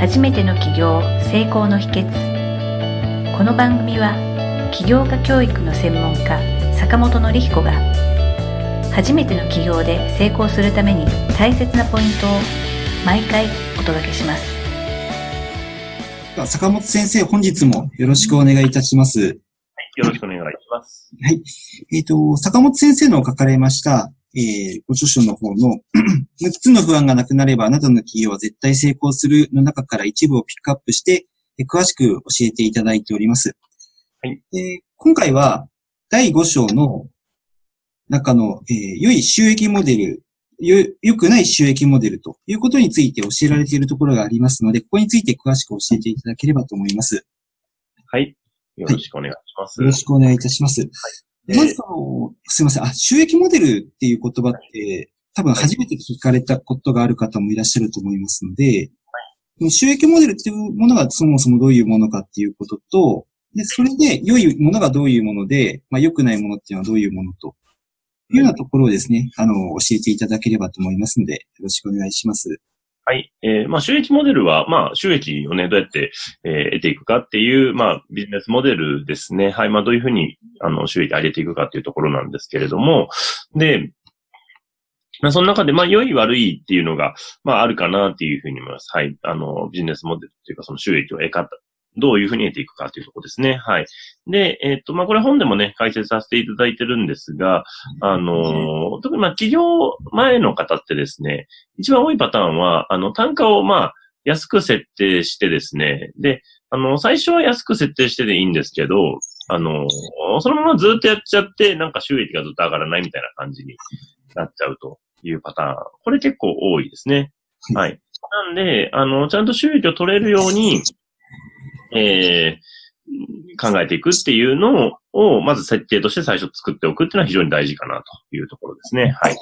初めての起業成功の秘訣この番組は起業家教育の専門家坂本典彦が初めての起業で成功するために大切なポイントを毎回お届けします坂本先生、本日もよろしくお願いいたします。はい、よろしくお願いします。はい。えっ、ー、と、坂本先生の書かれました、えー、ご著書の方の 6つの不安がなくなればあなたの企業は絶対成功するの中から一部をピックアップして、えー、詳しく教えていただいております。はい。えー、今回は第5章の中の、えー、良い収益モデル、よ、良くない収益モデルということについて教えられているところがありますので、ここについて詳しく教えていただければと思います。はい。よろしくお願いします。はい、よろしくお願いいたします。はいまずその、すいません。あ、収益モデルっていう言葉って、多分初めて聞かれたことがある方もいらっしゃると思いますので、はい、収益モデルっていうものがそもそもどういうものかっていうことと、で、それで良いものがどういうもので、まあ良くないものっていうのはどういうものというようなところをですね、あの、教えていただければと思いますので、よろしくお願いします。はい。えー、まあ、収益モデルは、まあ、収益をね、どうやって、えー、得ていくかっていう、まあ、ビジネスモデルですね。はい。まあ、どういうふうに、あの、収益上げていくかっていうところなんですけれども、で、まあ、その中で、まあ、良い悪いっていうのが、まあ、あるかなっていうふうに思います。はい。あの、ビジネスモデルっていうか、その収益を得方、どういうふうに得ていくかというところですね。はい。で、えっ、ー、と、まあ、これ本でもね、解説させていただいてるんですが、あのー、特にまあ、企業前の方ってですね、一番多いパターンは、あの、単価をまあ、安く設定してですね、で、あの、最初は安く設定してでいいんですけど、あの、そのままずっとやっちゃって、なんか収益がずっと上がらないみたいな感じになっちゃうというパターン。これ結構多いですね。はい。なんで、あの、ちゃんと収益を取れるように、えー、考えていくっていうのを、まず設定として最初作っておくっていうのは非常に大事かなというところですね。はい。はい。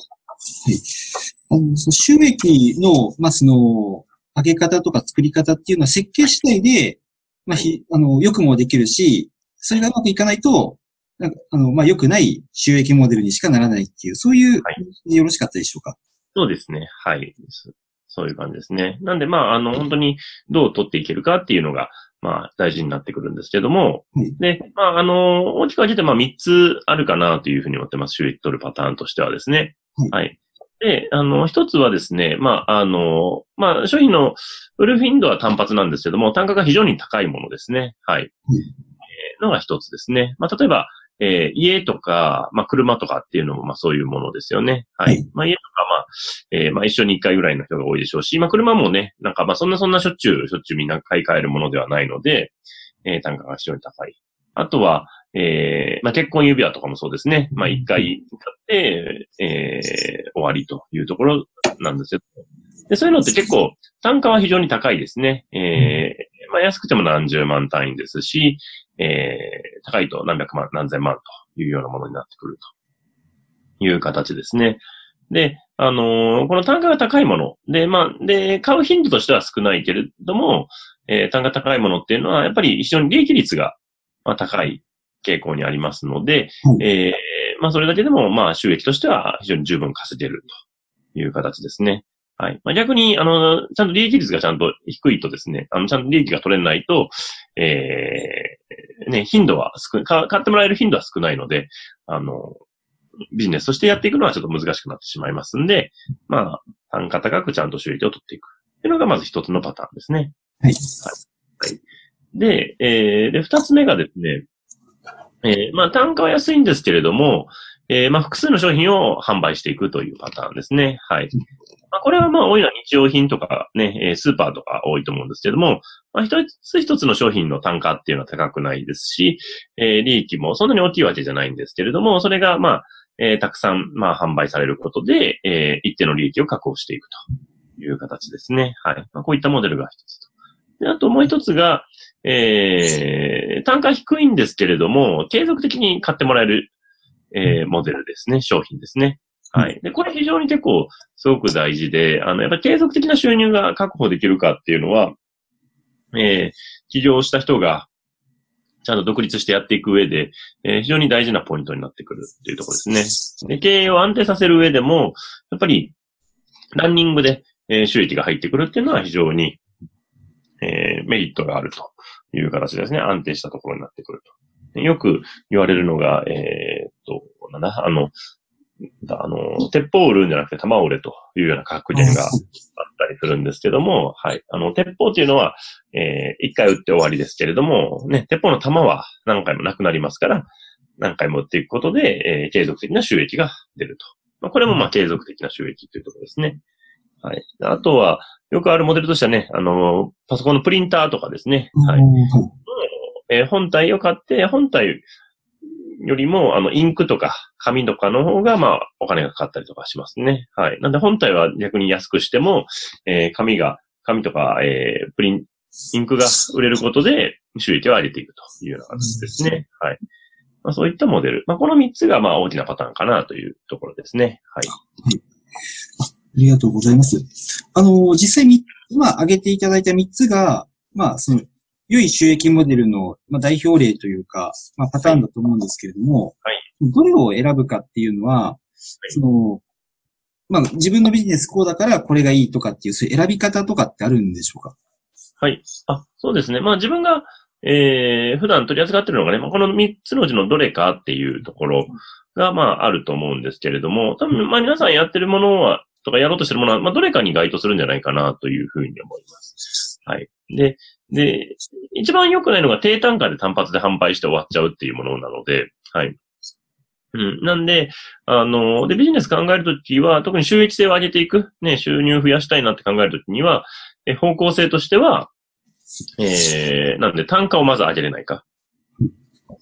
あの、その収益の、まあ、その、上げ方とか作り方っていうのは設計次第で、まあ、ひ、あの、良くもできるし、それがうまくいかないと、なんかあの、まあ、良くない収益モデルにしかならないっていう、そういう、はい、よろしかったでしょうか？そうですね。はい。そういう感じですね。なんで、まあ、あの、本当にどう取っていけるかっていうのが、まあ、大事になってくるんですけども、はい、で、まあ、あの、大きく分けて、まあ、3つあるかなというふうに思ってます。収益取るパターンとしてはですね。はい。はい、で、あの、一つはですね、まあ、あの、まあ、商品の売るフィンドは単発なんですけども、単価が非常に高いものですね。はい。はい、えー、のが一つですね。まあ、例えば、えー、家とか、まあ、車とかっていうのも、まあ、そういうものですよね。はい。はい、まあ、家とか、まあ、えー、まあ、一緒に一回ぐらいの人が多いでしょうし、まあ、車もね、なんか、まあ、そんなそんなしょっちゅう、しょっちゅうみんな買い替えるものではないので、えー、単価が非常に高い。あとは、えー、まあ、結婚指輪とかもそうですね。まあ、一回買って、えー、終わりというところなんですよ。で、そういうのって結構、単価は非常に高いですね。えー、まあ、安くても何十万単位ですし、えー、高いと何百万、何千万というようなものになってくるという形ですね。で、あのー、この単価が高いもの。で、まあ、で、買う頻度としては少ないけれども、えー、単価高いものっていうのは、やっぱり非常に利益率が、まあ、高い傾向にありますので、うん、えー、まあ、それだけでも、まあ、収益としては非常に十分稼げるという形ですね。はい。まあ、逆に、あの、ちゃんと利益率がちゃんと低いとですね、あの、ちゃんと利益が取れないと、えー、ね、頻度は少、買ってもらえる頻度は少ないので、あの、ビジネスとしてやっていくのはちょっと難しくなってしまいますんで、まあ、単価高くちゃんと収益を取っていく。っていうのがまず一つのパターンですね。はい。はい。はい、で、えー、で、二つ目がですね、えー、まあ、単価は安いんですけれども、えー、まあ、複数の商品を販売していくというパターンですね。はい。まあ、これはまあ多いのは日用品とかね、スーパーとか多いと思うんですけども、まあ、一つ一つの商品の単価っていうのは高くないですし、えー、利益もそんなに大きいわけじゃないんですけれども、それがまあ、えー、たくさんまあ販売されることで、えー、一定の利益を確保していくという形ですね。はい。まあ、こういったモデルが一つと。で、あともう一つが、えー、単価低いんですけれども、継続的に買ってもらえる、えー、モデルですね、商品ですね。はい。で、これ非常に結構すごく大事で、あの、やっぱり継続的な収入が確保できるかっていうのは、えー、起業した人がちゃんと独立してやっていく上で、えー、非常に大事なポイントになってくるっていうところですね。で、経営を安定させる上でも、やっぱり、ランニングで、えー、収益が入ってくるっていうのは非常に、えー、メリットがあるという形ですね。安定したところになってくると。よく言われるのが、えー、っと、なんだ、あの、あの、鉄砲を売るんじゃなくて弾を売れというような格言があったりするんですけども、はい。あの、鉄砲っていうのは、えー、一回撃って終わりですけれども、ね、鉄砲の弾は何回もなくなりますから、何回も売っていくことで、えー、継続的な収益が出ると。まあ、これもまあ継続的な収益というところですね。はい。あとは、よくあるモデルとしてはね、あの、パソコンのプリンターとかですね。はい。えー、本体を買って、本体よりも、あの、インクとか紙とかの方が、まあ、お金がかかったりとかしますね。はい。なんで本体は逆に安くしても、えー、紙が、紙とか、えー、プリン、インクが売れることで収益を上げていくというような形ですね。はい。まあ、そういったモデル。まあ、この3つが、まあ、大きなパターンかなというところですね。はい。はい。ありがとうございます。あの、実際に、今挙げていただいた3つが、まあ、その、良い収益モデルの、まあ、代表例というか、まあ、パターンだと思うんですけれども、はい、どれを選ぶかっていうのは、はい、その、まあ、自分のビジネスこうだからこれがいいとかっていう、そういう選び方とかってあるんでしょうか？はい。あ、そうですね。まあ自分が、えー、普段取り扱ってるのがね、まあ、この3つのうちのどれかっていうところが、まあ、あると思うんですけれども、多分、まあ、皆さんやってるものは、とかやろうとしてるものは、まあ、どれかに該当するんじゃないかなというふうに思います。はい。で、で、一番良くないのが低単価で単発で販売して終わっちゃうっていうものなので、はい。うん。なんで、あの、で、ビジネス考えるときは、特に収益性を上げていく、ね、収入を増やしたいなって考えるときには、え方向性としては、えー、なんで単価をまず上げれないか。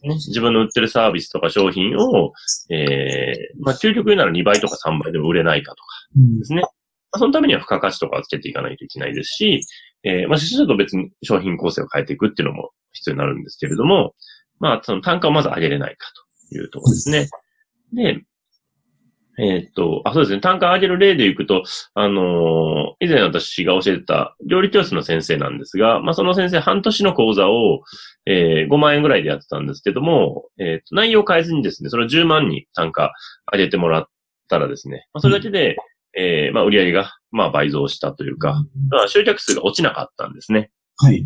ね、自分の売ってるサービスとか商品を、えー、まあ、究極言うなら2倍とか3倍でも売れないかとかですね。うん、まあ、そのためには付加価値とかをつけていかないといけないですし、えー、まあ、実際と別に商品構成を変えていくっていうのも必要になるんですけれども、まあ、その単価をまず上げれないかというところですね。で、えー、っと、あ、そうですね。単価上げる例でいくと、あのー、以前私が教えてた料理教室の先生なんですが、まあ、その先生半年の講座を、えー、5万円ぐらいでやってたんですけども、え、っと、内容を変えずにですね、それを10万に単価上げてもらったらですね、まあ、それだけで、えー、まあ、売り上げが、まあ、倍増したというか、まあ、集客数が落ちなかったんですね。はい。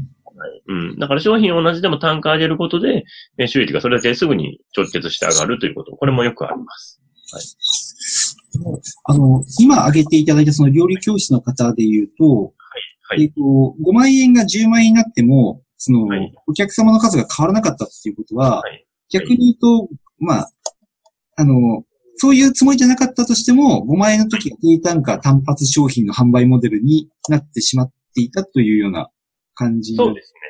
うん。だから商品同じでも単価上げることで、え収益がそれだけすぐに直結して上がるということ、これもよくあります。はい。あの、今挙げていただいたその料理教室の方で言うと、はい。はい、えっ、と、5万円が10万円になっても、その、はい、お客様の数が変わらなかったっていうことは、はい、逆に言うと、まあ、あの、そういうつもりじゃなかったとしても、5万円の時低単価単発商品の販売モデルになってしまっていたというような感じそうですね。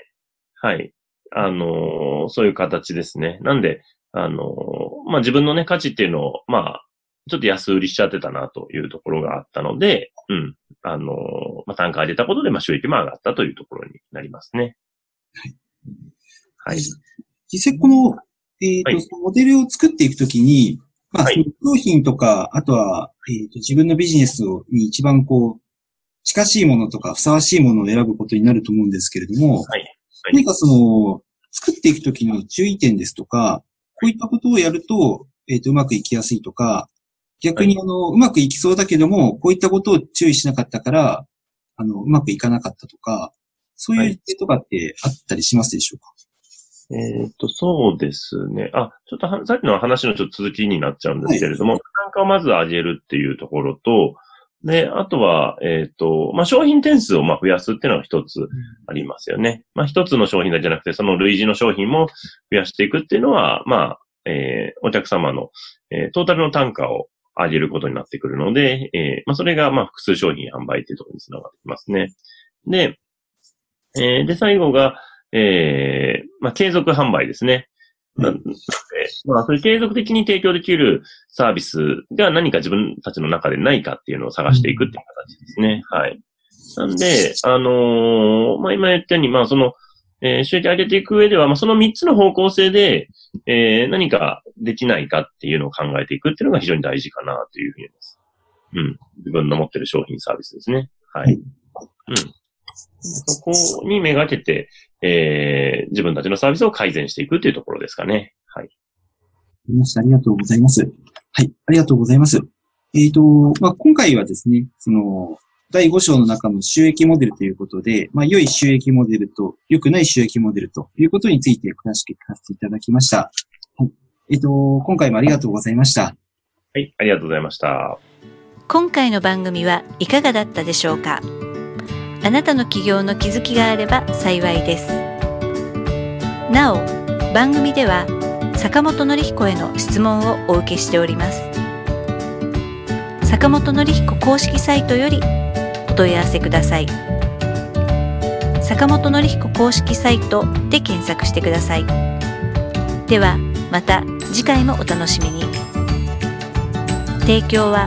はい。あのー、そういう形ですね。なんで、あのー、まあ、自分のね、価値っていうのを、まあ、ちょっと安売りしちゃってたなというところがあったので、うん。あのー、まあ、単価上げたことで、まあ、収益も上がったというところになりますね。はい。はい。実際この、えっ、と、はい、モデルを作っていくときに、まあ、はい、商品とか、あとは、えっ、ー、と、自分のビジネスに一番こう、近しいものとか、ふさわしいものを選ぶことになると思うんですけれども、はい。はい、何かその、作っていくときの注意点ですとか、こういったことをやると、えっ、ー、と、うまくいきやすいとか、逆にあの、はい、うまくいきそうだけども、こういったことを注意しなかったから、あの、うまくいかなかったとか、そういう点とかってあったりしますでしょうか、えっ、と、そうですね。あ、ちょっとは、さっきの話のちょっと続きになっちゃうんですけれども、はい、単価をまず上げるっていうところと、で、あとは、えっ、ー、と、まあ、商品点数をま増やすっていうのは一つありますよね。まあ、一つの商品だけじゃなくて、その類似の商品も増やしていくっていうのは、まあ、えー、お客様の、えー、トータルの単価を上げることになってくるので、えー、まあ、それが、ま複数商品販売っていうところにつながってきますね。で、えー、で、最後が、えー、まあ、継続販売ですね。なので、まあ、そういう継続的に提供できるサービスが何か自分たちの中でないかっていうのを探していくっていう形ですね。はい。なんで、あのー、まあ、今言ったように、まあ、その、えー、収益上げていく上では、まあ、その3つの方向性で、えー、何かできないかっていうのを考えていくっていうのが非常に大事かなというふうに思います。うん。自分の持ってる商品サービスですね。はい。うん。そこにめがけて、えー、自分たちのサービスを改善していくというところですかね。はい。ありました。ありがとうございます。はい。ありがとうございます。えっ、ー、と、まあ、今回はですね、その、第5章の中の収益モデルということで、まあ、良い収益モデルと良くない収益モデルということについて詳しく聞かせていただきました。はい。えっと、今回もありがとうございました。はい、ありがとうございました。今回の番組はいかがだったでしょうか？あなたの起業の気づきがあれば幸いです。なお、番組では坂本典彦への質問をお受けしております。坂本典彦公式サイトよりお問い合わせください。坂本典彦公式サイトで検索してください。では、また次回もお楽しみに。提供は